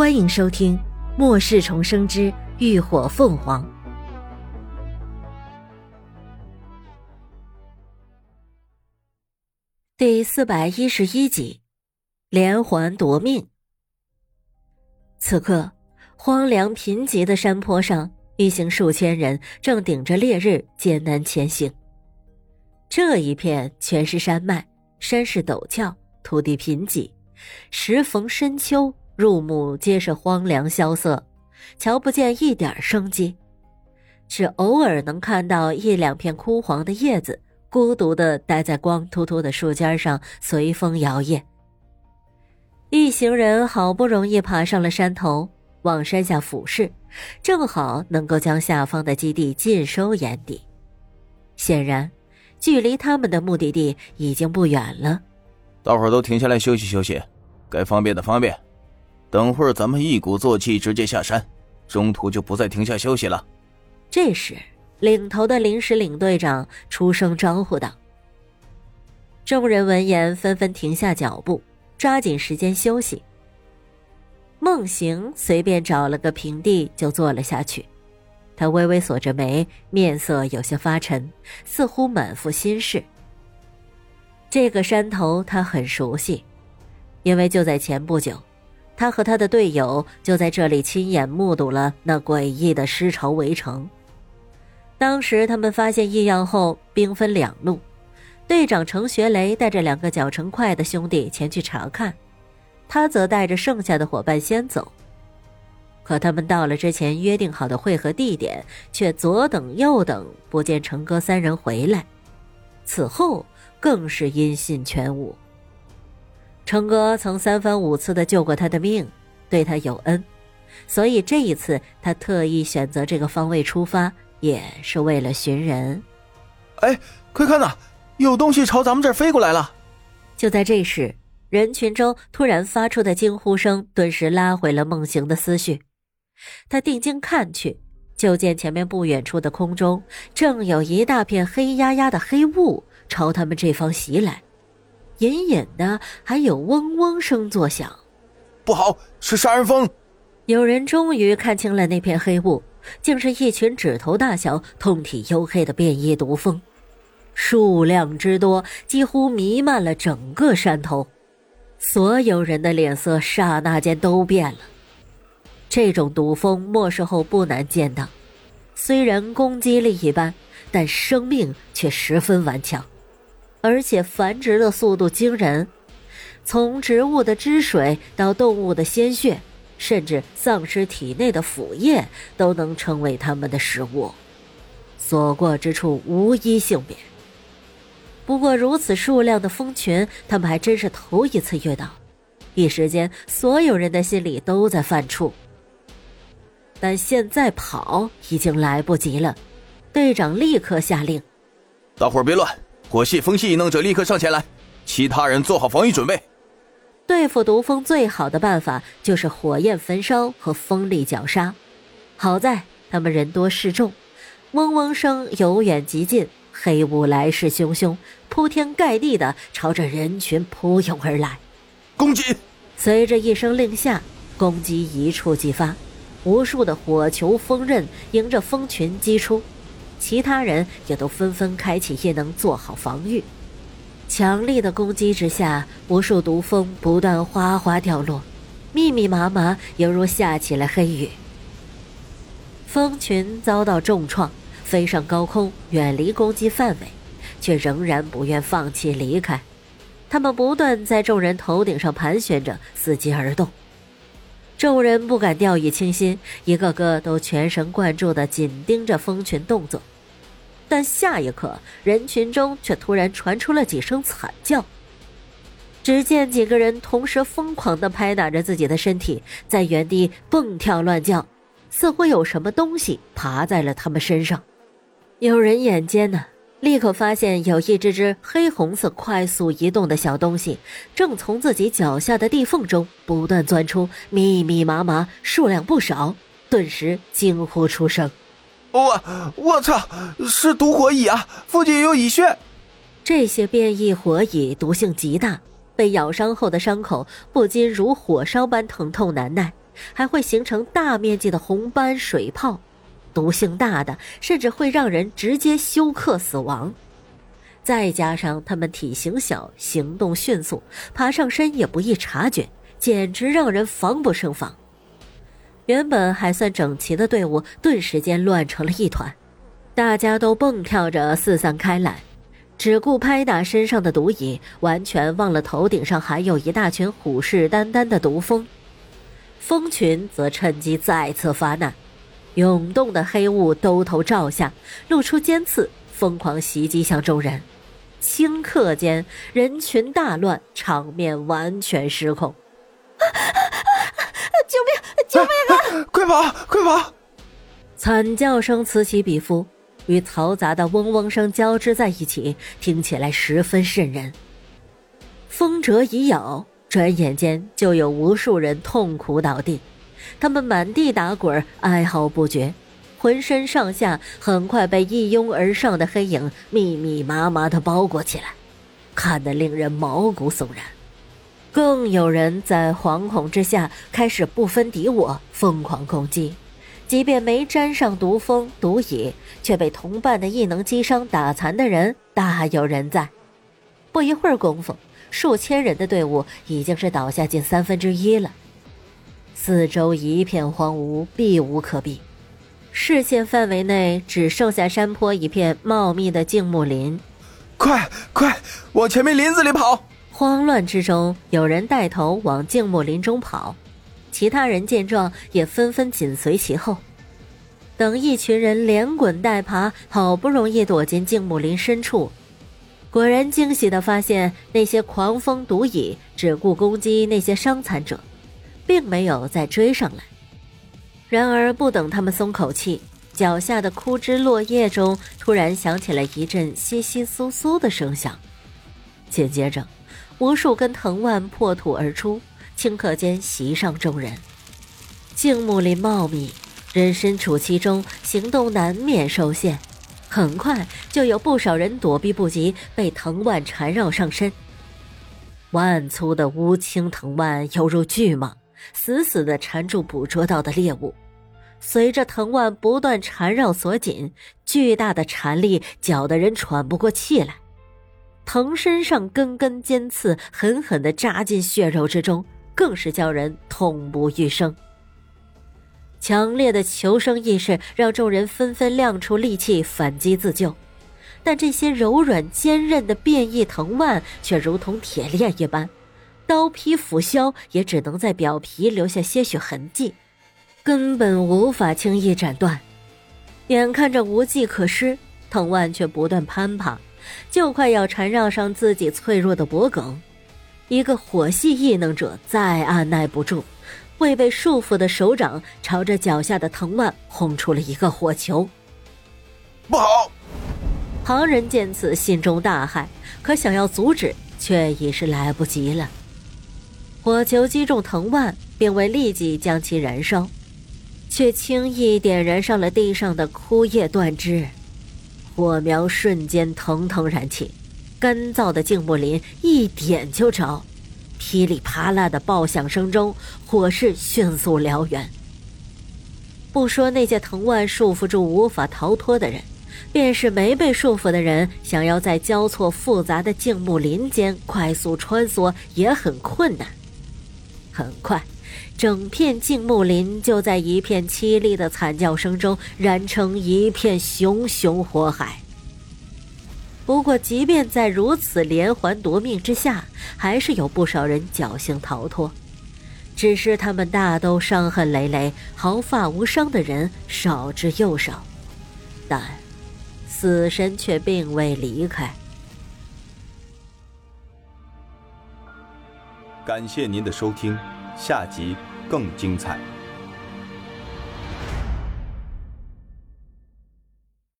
欢迎收听《末世重生之浴火凤凰》第四百一十一集，连环夺命。此刻，荒凉贫瘠的山坡上，一行数千人正顶着烈日艰难前行。这一片全是山脉，山势陡峭，土地贫瘠，时逢深秋。入目皆是荒凉萧瑟，瞧不见一点生机，只偶尔能看到一两片枯黄的叶子，孤独的待在光秃秃的树尖上，随风摇曳。一行人好不容易爬上了山头，往山下俯视，正好能够将下方的基地尽收眼底。显然，距离他们的目的地已经不远了。大伙儿都停下来休息休息，该方便的方便。等会儿咱们一鼓作气直接下山，中途就不再停下休息了。这时，领头的临时领队长出声招呼道：“众人闻言纷纷停下脚步，抓紧时间休息。”梦行随便找了个平地就坐了下去，他微微锁着眉，面色有些发沉，似乎满腹心事。这个山头他很熟悉，因为就在前不久。他和他的队友就在这里亲眼目睹了那诡异的尸潮围城。当时他们发现异样后，兵分两路，队长程学雷带着两个脚程快的兄弟前去查看，他则带着剩下的伙伴先走。可他们到了之前约定好的汇合地点，却左等右等不见程哥三人回来，此后更是音信全无。成哥曾三番五次的救过他的命，对他有恩，所以这一次他特意选择这个方位出发，也是为了寻人。哎，快看呐，有东西朝咱们这儿飞过来了！就在这时，人群中突然发出的惊呼声，顿时拉回了梦行的思绪。他定睛看去，就见前面不远处的空中，正有一大片黑压压的黑雾朝他们这方袭来。隐隐的还有嗡嗡声作响，不好，是杀人蜂！有人终于看清了那片黑雾，竟是一群指头大小、通体黝黑的变异毒蜂，数量之多，几乎弥漫了整个山头。所有人的脸色刹那间都变了。这种毒蜂末世后不难见到，虽然攻击力一般，但生命却十分顽强。而且繁殖的速度惊人，从植物的汁水到动物的鲜血，甚至丧尸体内的腐液，都能成为它们的食物。所过之处无一幸免。不过如此数量的蜂群，他们还真是头一次遇到。一时间，所有人的心里都在犯怵。但现在跑已经来不及了，队长立刻下令：“大伙儿别乱。”火系、风系异能者立刻上前来，其他人做好防御准备。对付毒蜂最好的办法就是火焰焚烧和风力绞杀。好在他们人多势众，嗡嗡声由远及近，黑雾来势汹汹，铺天盖地的朝着人群扑涌而来。攻击！随着一声令下，攻击一触即发，无数的火球、风刃迎着蜂群击出。其他人也都纷纷开启异能，做好防御。强力的攻击之下，无数毒蜂不断哗哗掉落，密密麻麻，犹如下起了黑雨。蜂群遭到重创，飞上高空，远离攻击范围，却仍然不愿放弃离开。他们不断在众人头顶上盘旋着，伺机而动。众人不敢掉以轻心，一个个都全神贯注地紧盯着蜂群动作。但下一刻，人群中却突然传出了几声惨叫。只见几个人同时疯狂地拍打着自己的身体，在原地蹦跳乱叫，似乎有什么东西爬在了他们身上。有人眼尖呢。立刻发现有一只只黑红色快速移动的小东西，正从自己脚下的地缝中不断钻出，密密麻麻，数量不少。顿时惊呼出声：“我我操，是毒火蚁啊！附近有蚁穴。”这些变异火蚁毒性极大，被咬伤后的伤口不禁如火烧般疼痛难耐，还会形成大面积的红斑水泡，毒性大的甚至会让人直接休克死亡。再加上它们体型小，行动迅速，爬上身也不易察觉，简直让人防不胜防。原本还算整齐的队伍，顿时间乱成了一团，大家都蹦跳着四散开来，只顾拍打身上的毒蚁，完全忘了头顶上还有一大群虎视眈眈的毒蜂。蜂群则趁机再次发难，涌动的黑雾兜头照下，露出尖刺，疯狂袭击向众人。顷刻间，人群大乱，场面完全失控。啊！快跑！快跑！惨叫声此起彼伏，与嘈杂的嗡嗡声交织在一起，听起来十分瘆人。风蛰已咬，转眼间就有无数人痛苦倒地，他们满地打滚，哀嚎不绝，浑身上下很快被一拥而上的黑影密密麻麻的包裹起来，看得令人毛骨悚然。更有人在惶恐之下开始不分敌我疯狂攻击，即便没沾上毒蜂毒蚁，却被同伴的异能击伤打残的人大有人在。不一会儿功夫，数千人的队伍已经是倒下近三分之一了，四周一片荒芜，避无可避，视线范围内只剩下山坡一片茂密的静木林。快快往前面林子里跑！慌乱之中，有人带头往静木林中跑，其他人见状也纷纷紧随其后。等一群人连滚带爬，好不容易躲进静木林深处，果然惊喜的发现，那些狂风毒蚁只顾攻击那些伤残者，并没有再追上来。然而，不等他们松口气，脚下的枯枝落叶中突然响起了一阵窸窸窣窣的声响，紧接着。无数根藤蔓破土而出，顷刻间袭上众人。静木林茂密，人身处其中，行动难免受限。很快就有不少人躲避不及，被藤蔓缠绕上身。万粗的乌青藤蔓犹如巨蟒，死死地缠住捕捉到的猎物。随着藤蔓不断缠绕锁紧，巨大的缠力搅得人喘不过气来。藤身上根根尖刺狠狠地扎进血肉之中，更是叫人痛不欲生。强烈的求生意识让众人纷纷亮出利器反击自救，但这些柔软坚韧的变异藤蔓却如同铁链一般，刀劈斧削也只能在表皮留下些许痕迹，根本无法轻易斩断。眼看着无计可施，藤蔓却不断攀爬。就快要缠绕上自己脆弱的脖颈，一个火系异能者再按耐不住，未被束缚的手掌朝着脚下的藤蔓轰出了一个火球。不好！旁人见此心中大骇，可想要阻止却已是来不及了。火球击中藤蔓，并未立即将其燃烧，却轻易点燃上了地上的枯叶断枝。火苗瞬间腾腾燃起，干燥的静木林一点就着，噼里啪啦的爆响声中，火势迅速燎原。不说那些藤蔓束缚住无法逃脱的人，便是没被束缚的人，想要在交错复杂的静木林间快速穿梭也很困难。很快，整片静木林就在一片凄厉的惨叫声中燃成一片熊熊火海。不过，即便在如此连环夺命之下，还是有不少人侥幸逃脱。只是他们大都伤痕累累，毫发无伤的人少之又少，但死神却并未离开。感谢您的收听，下集更精彩。